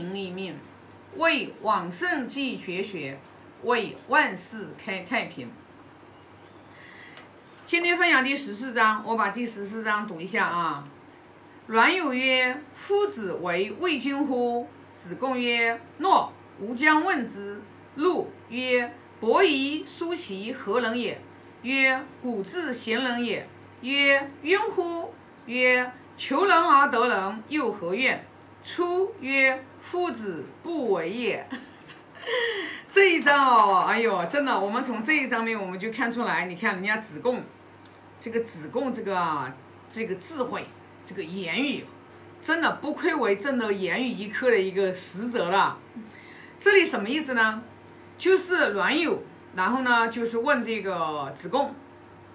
立命，为往圣继绝学，为万世开太平。今天分享第十四章，我把第十四章读一下啊。阮有曰：“夫子为魏君乎？”子贡曰：“诺。”吾将问之。陆曰：“伯夷、叔齐何人也？”曰：“古之贤人也。”曰：“冤乎？”曰：“求人而得人，又何怨？”出曰：“夫子不为也。” 这一章哦，哎呦，真的，我们从这一章面我们就看出来，你看人家子贡，这个子贡这个，这个智慧，这个言语，真的不愧为正的言语一科的一个使者了。这里什么意思呢？就是阮有，然后呢，就是问这个子贡，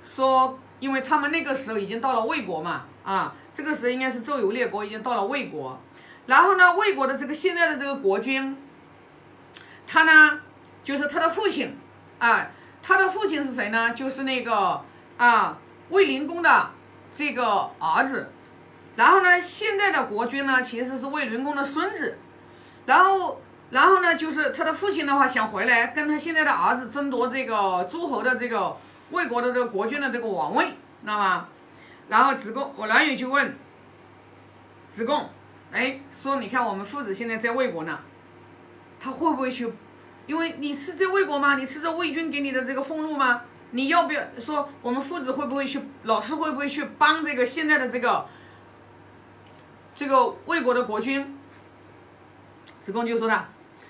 说，因为他们那个时候已经到了魏国嘛，啊，这个时候应该是周游列国已经到了魏国，然后呢，魏国的这个现在的这个国君，他呢，就是他的父亲，啊，他的父亲是谁呢？就是那个啊，魏灵公的这个儿子，然后呢，现在的国君呢，其实是魏灵公的孙子，然后。然后呢，就是他的父亲的话想回来跟他现在的儿子争夺这个诸侯的这个魏国的这个国君的这个王位，知道吗？然后子贡，我冉有就问子贡，哎，说你看我们父子现在在魏国呢，他会不会去？因为你是在魏国吗？你吃着魏军给你的这个俸禄吗？你要不要说我们父子会不会去？老师会不会去帮这个现在的这个这个魏国的国君？子贡就说的。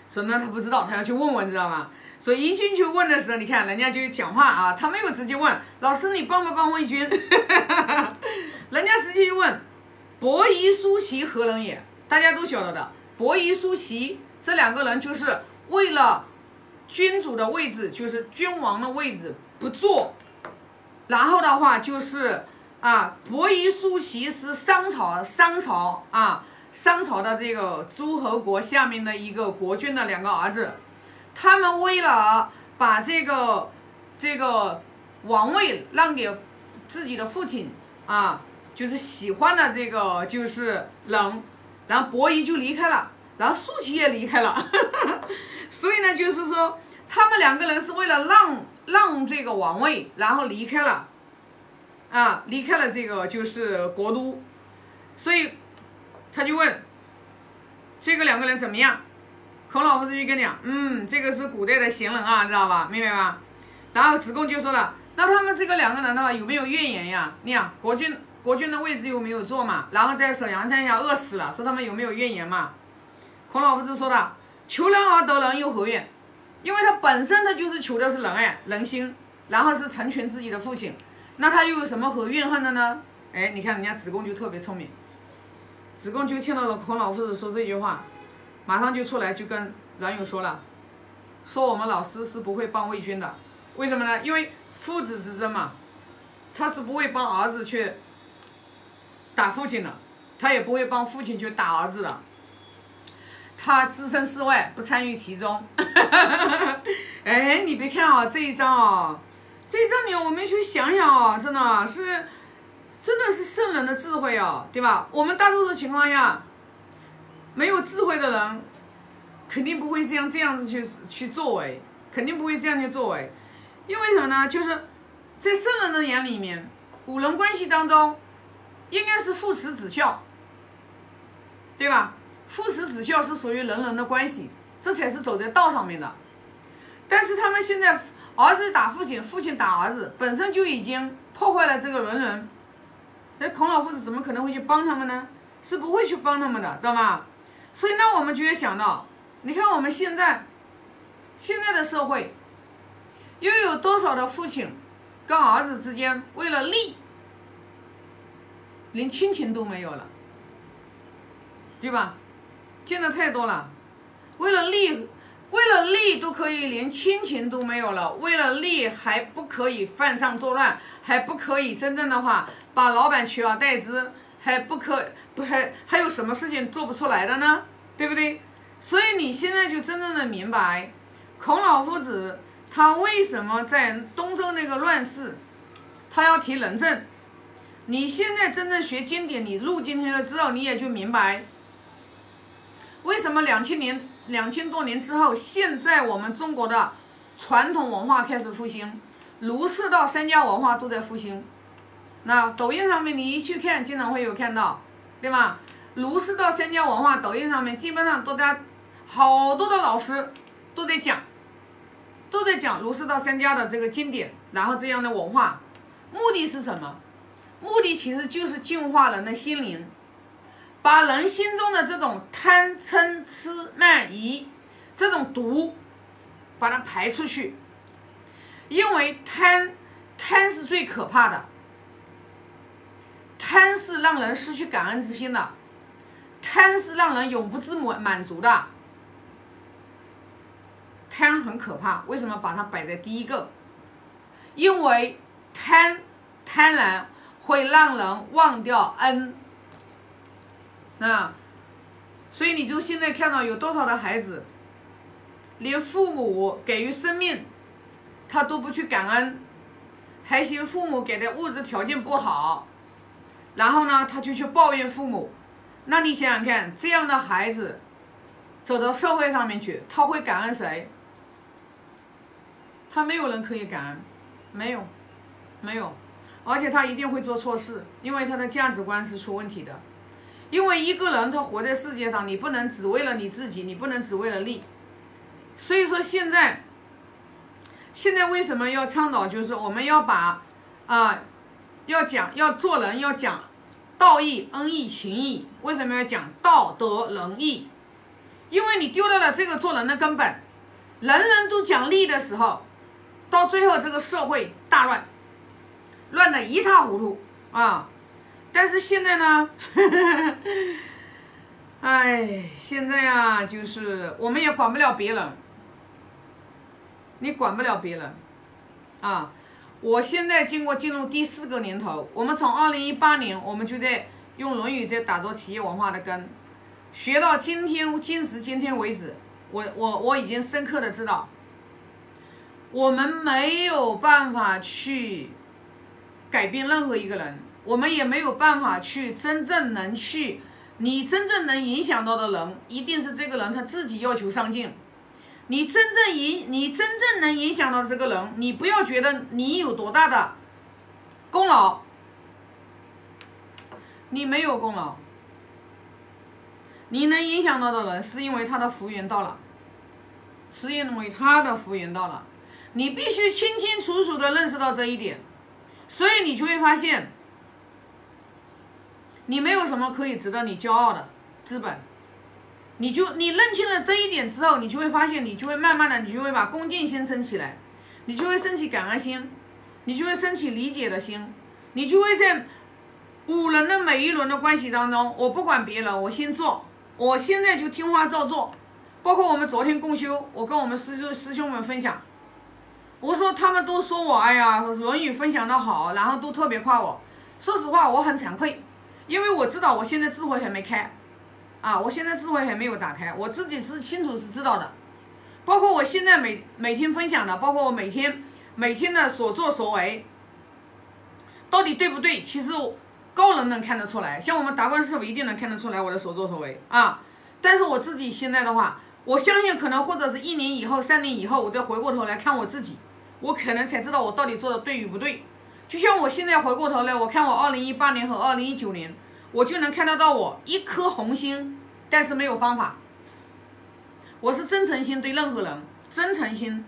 说呢，他不知道，他要去问问，知道吗？所以一进去问的时候，你看人家就讲话啊，他没有直接问老师，你帮不帮魏军？人家直接就问伯夷、叔齐何人也？大家都晓得的，伯夷、叔齐这两个人就是为了君主的位置，就是君王的位置不坐，然后的话就是啊，伯夷、叔齐是商朝，商朝啊。商朝的这个诸侯国下面的一个国君的两个儿子，他们为了把这个这个王位让给自己的父亲啊，就是喜欢的这个就是人，然后伯夷就离开了，然后叔齐也离开了，所以呢，就是说他们两个人是为了让让这个王位，然后离开了，啊，离开了这个就是国都，所以。他就问，这个两个人怎么样？孔老夫子就跟你讲，嗯，这个是古代的贤人啊，知道吧？明白吧？然后子贡就说了，那他们这个两个人的话有没有怨言呀？你看国君国君的位置又没有坐嘛，然后在沈阳山下饿死了，说他们有没有怨言嘛？孔老夫子说的，求人而得人又何怨？因为他本身他就是求的是仁爱人心，然后是成全自己的父亲，那他又有什么可怨恨的呢？哎，你看人家子贡就特别聪明。子贡就听到了孔老夫子说这句话，马上就出来就跟冉有说了，说我们老师是不会帮魏军的，为什么呢？因为父子之争嘛，他是不会帮儿子去打父亲的，他也不会帮父亲去打儿子的，他置身事外，不参与其中。哎，你别看啊，这一章啊，这一章里我们去想想啊，真的是。真的是圣人的智慧哦，对吧？我们大多数情况下，没有智慧的人，肯定不会这样这样子去去作为，肯定不会这样去作为。因为什么呢？就是在圣人的眼里面，五伦关系当中，应该是父慈子孝，对吧？父慈子孝是属于人人的关系，这才是走在道上面的。但是他们现在儿子打父亲，父亲打儿子，本身就已经破坏了这个人伦。那孔老夫子怎么可能会去帮他们呢？是不会去帮他们的，知道吗？所以呢，我们就要想到，你看我们现在现在的社会，又有多少的父亲跟儿子之间为了利，连亲情都没有了，对吧？见的太多了，为了利，为了利都可以连亲情都没有了，为了利还不可以犯上作乱，还不可以真正的话。把老板取而代之，还不可不还还有什么事情做不出来的呢？对不对？所以你现在就真正的明白，孔老夫子他为什么在东周那个乱世，他要提仁政。你现在真正学经典，你入进去了之后，你也就明白，为什么两千年两千多年之后，现在我们中国的传统文化开始复兴，儒释道三家文化都在复兴。那抖音上面你一去看，经常会有看到，对吧？儒释道三家文化，抖音上面基本上都在，好多的老师都在讲，都在讲儒释道三家的这个经典，然后这样的文化，目的是什么？目的其实就是净化人的心灵，把人心中的这种贪嗔痴慢疑这种毒，把它排出去。因为贪，贪是最可怕的，贪是让人失去感恩之心的。贪是让人永不知满满足的，贪很可怕。为什么把它摆在第一个？因为贪贪婪会让人忘掉恩。啊，所以你就现在看到有多少的孩子，连父母给予生命，他都不去感恩，还嫌父母给的物质条件不好，然后呢，他就去抱怨父母。那你想想看，这样的孩子走到社会上面去，他会感恩谁？他没有人可以感恩，没有，没有，而且他一定会做错事，因为他的价值观是出问题的。因为一个人他活在世界上，你不能只为了你自己，你不能只为了利。所以说现在，现在为什么要倡导？就是我们要把啊，要讲要做人要讲。道义、恩义、情义，为什么要讲道德仁义？因为你丢掉了这个做人的根本，人人都讲利的时候，到最后这个社会大乱，乱的一塌糊涂啊！但是现在呢，哎，现在啊，就是我们也管不了别人，你管不了别人啊。我现在经过进入第四个年头，我们从二零一八年，我们就在用《论语》在打造企业文化的根，学到今天今时今天为止，我我我已经深刻的知道，我们没有办法去改变任何一个人，我们也没有办法去真正能去，你真正能影响到的人，一定是这个人他自己要求上进。你真正影，你真正能影响到这个人，你不要觉得你有多大的功劳，你没有功劳。你能影响到的人，是因为他的福缘到了，是因为他的福缘到了。你必须清清楚楚的认识到这一点，所以你就会发现，你没有什么可以值得你骄傲的资本。你就你认清了这一点之后，你就会发现，你就会慢慢的，你就会把恭敬心升起来，你就会升起感恩心，你就会升起理解的心，你就会在五人的每一轮的关系当中，我不管别人，我先做，我现在就听话照做。包括我们昨天共修，我跟我们师兄师兄们分享，我说他们都说我，哎呀，《论语》分享的好，然后都特别夸我。说实话，我很惭愧，因为我知道我现在智慧还没开。啊，我现在智慧还没有打开，我自己是清楚是知道的，包括我现在每每天分享的，包括我每天每天的所作所为，到底对不对？其实高人能看得出来，像我们达观师傅一定能看得出来我的所作所为啊。但是我自己现在的话，我相信可能或者是一年以后、三年以后，我再回过头来看我自己，我可能才知道我到底做的对与不对。就像我现在回过头来，我看我二零一八年和二零一九年。我就能看得到我一颗红心，但是没有方法。我是真诚心对任何人，真诚心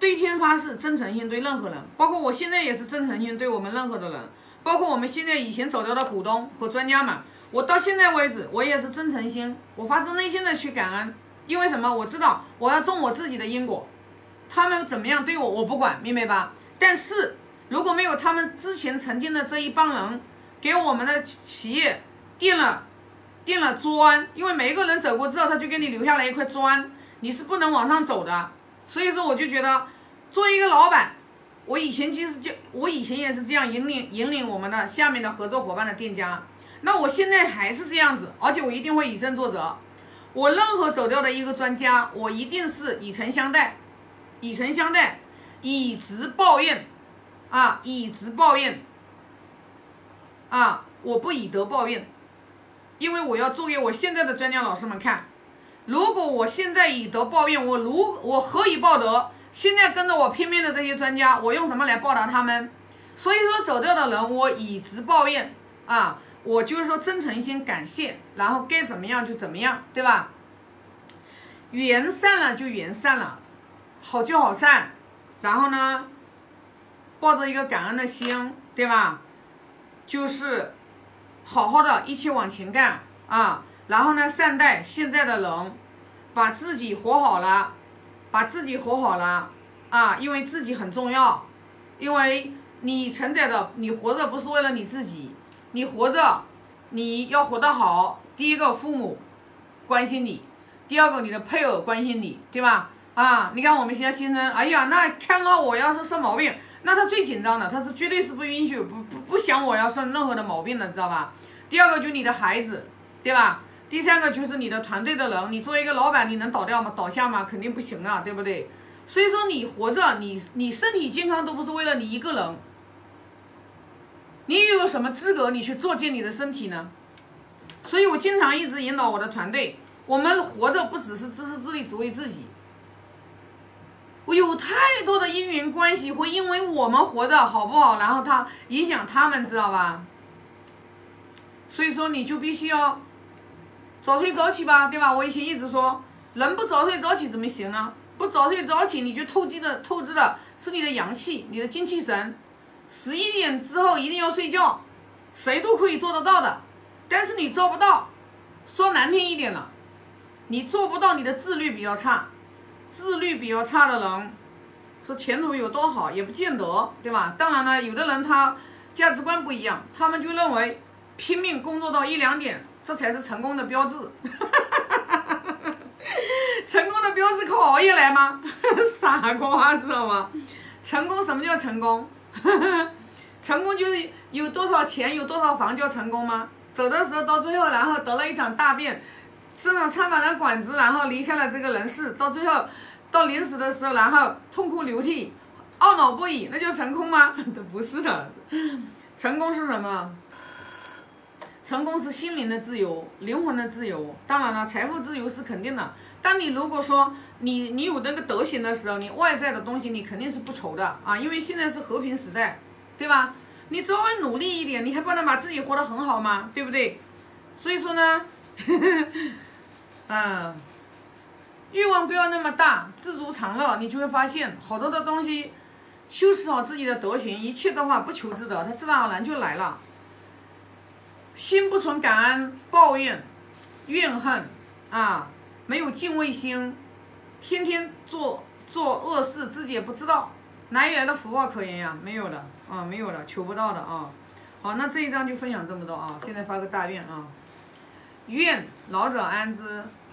对天发誓，真诚心对任何人，包括我现在也是真诚心对我们任何的人，包括我们现在以前走掉的股东和专家们，我到现在为止，我也是真诚心，我发自内心的去感恩，因为什么？我知道我要种我自己的因果，他们怎么样对我，我不管，明白吧？但是如果没有他们之前曾经的这一帮人。给我们的企业垫了垫了砖，因为每一个人走过之后，他就给你留下来一块砖，你是不能往上走的。所以说，我就觉得做一个老板，我以前其实就我以前也是这样引领引领我们的下面的合作伙伴的店家，那我现在还是这样子，而且我一定会以身作则。我任何走掉的一个专家，我一定是以诚相待，以诚相待，以直报怨，啊，以直报怨。啊！我不以德报怨，因为我要做给我现在的专家老师们看。如果我现在以德报怨，我如我何以报德？现在跟着我拼命的这些专家，我用什么来报答他们？所以说走掉的人，我以直报怨啊，我就是说真诚心感谢，然后该怎么样就怎么样，对吧？缘散了就缘散了，好聚好散，然后呢，抱着一个感恩的心，对吧？就是好好的一起往前干啊，然后呢，善待现在的人，把自己活好了，把自己活好了啊，因为自己很重要，因为你承载的，你活着不是为了你自己，你活着，你要活得好，第一个父母关心你，第二个你的配偶关心你，对吧？啊，你看我们现在先生，哎呀，那看到我要是生毛病。那他最紧张的，他是绝对是不允许不不不想我要生任何的毛病的，知道吧？第二个就你的孩子，对吧？第三个就是你的团队的人，你作为一个老板，你能倒掉吗？倒下吗？肯定不行啊，对不对？所以说你活着，你你身体健康都不是为了你一个人，你又有什么资格你去作践你的身体呢？所以我经常一直引导我的团队，我们活着不只是自私自利，只为自己。我有太多的因缘关系会因为我们活着好不好，然后他影响他们，知道吧？所以说你就必须要早睡早起吧，对吧？我以前一直说，人不早睡早起怎么行啊？不早睡早起，你就透支的透支的是你的阳气，你的精气神。十一点之后一定要睡觉，谁都可以做得到的，但是你做不到，说难听一点了，你做不到，你的自律比较差。自律比较差的人，说前途有多好也不见得，对吧？当然了，有的人他价值观不一样，他们就认为拼命工作到一两点，这才是成功的标志。成功的标志靠熬夜来吗？傻瓜，知道吗？成功什么叫成功？成功就是有多少钱，有多少房叫成功吗？走的时候到最后，然后得了一场大病。身上插满了管子，然后离开了这个人世，到最后到临死的时候，然后痛哭流涕，懊恼不已，那就成功吗？不是的，成功是什么？成功是心灵的自由，灵魂的自由。当然了，财富自由是肯定的。当你如果说你你有那个德行的时候，你外在的东西你肯定是不愁的啊，因为现在是和平时代，对吧？你稍微努力一点，你还不能把自己活得很好吗？对不对？所以说呢。嗯，欲望不要那么大，知足常乐，你就会发现好多的东西，修饰好自己的德行，一切的话不求之得，它自然而然就来了。心不存感恩、抱怨、怨恨啊，没有敬畏心，天天做做恶事，自己也不知道，哪里来的福报可言呀？没有的啊，没有的，求不到的啊。好，那这一章就分享这么多啊，现在发个大愿啊，愿老者安之。